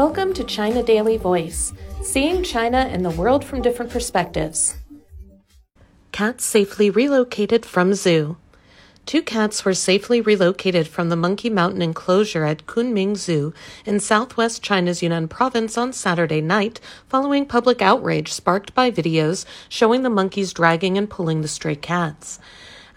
Welcome to China Daily Voice, seeing China and the world from different perspectives. Cats safely relocated from zoo. Two cats were safely relocated from the Monkey Mountain enclosure at Kunming Zoo in southwest China's Yunnan province on Saturday night following public outrage sparked by videos showing the monkeys dragging and pulling the stray cats.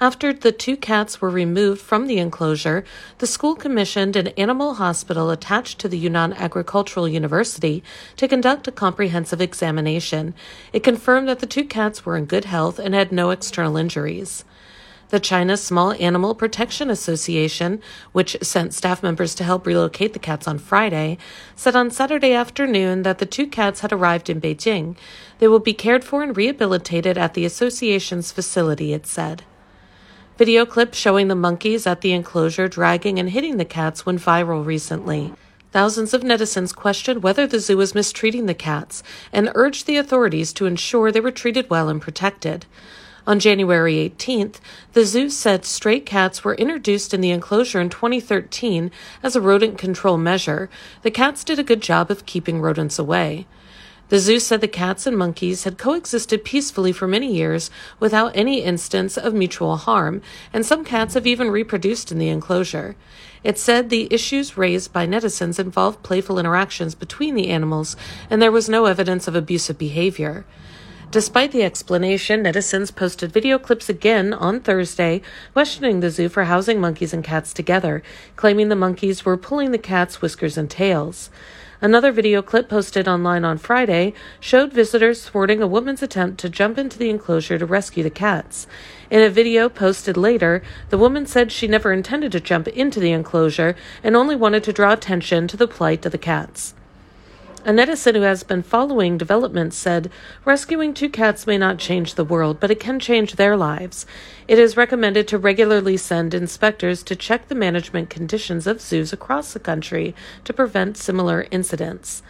After the two cats were removed from the enclosure, the school commissioned an animal hospital attached to the Yunnan Agricultural University to conduct a comprehensive examination. It confirmed that the two cats were in good health and had no external injuries. The China Small Animal Protection Association, which sent staff members to help relocate the cats on Friday, said on Saturday afternoon that the two cats had arrived in Beijing. They will be cared for and rehabilitated at the association's facility, it said. Video clips showing the monkeys at the enclosure dragging and hitting the cats went viral recently. Thousands of netizens questioned whether the zoo was mistreating the cats and urged the authorities to ensure they were treated well and protected. On January 18th, the zoo said stray cats were introduced in the enclosure in 2013 as a rodent control measure. The cats did a good job of keeping rodents away. The zoo said the cats and monkeys had coexisted peacefully for many years without any instance of mutual harm, and some cats have even reproduced in the enclosure. It said the issues raised by netizens involved playful interactions between the animals, and there was no evidence of abusive behavior. Despite the explanation, netizens posted video clips again on Thursday questioning the zoo for housing monkeys and cats together, claiming the monkeys were pulling the cats' whiskers and tails. Another video clip posted online on Friday showed visitors thwarting a woman's attempt to jump into the enclosure to rescue the cats. In a video posted later, the woman said she never intended to jump into the enclosure and only wanted to draw attention to the plight of the cats. A netizen who has been following developments said, Rescuing two cats may not change the world, but it can change their lives. It is recommended to regularly send inspectors to check the management conditions of zoos across the country to prevent similar incidents.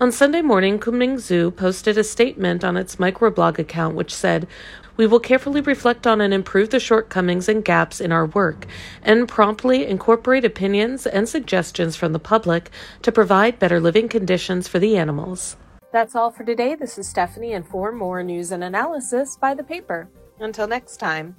On Sunday morning, Kunming Zoo posted a statement on its microblog account which said, we will carefully reflect on and improve the shortcomings and gaps in our work and promptly incorporate opinions and suggestions from the public to provide better living conditions for the animals. That's all for today. This is Stephanie, and for more news and analysis, buy the paper. Until next time.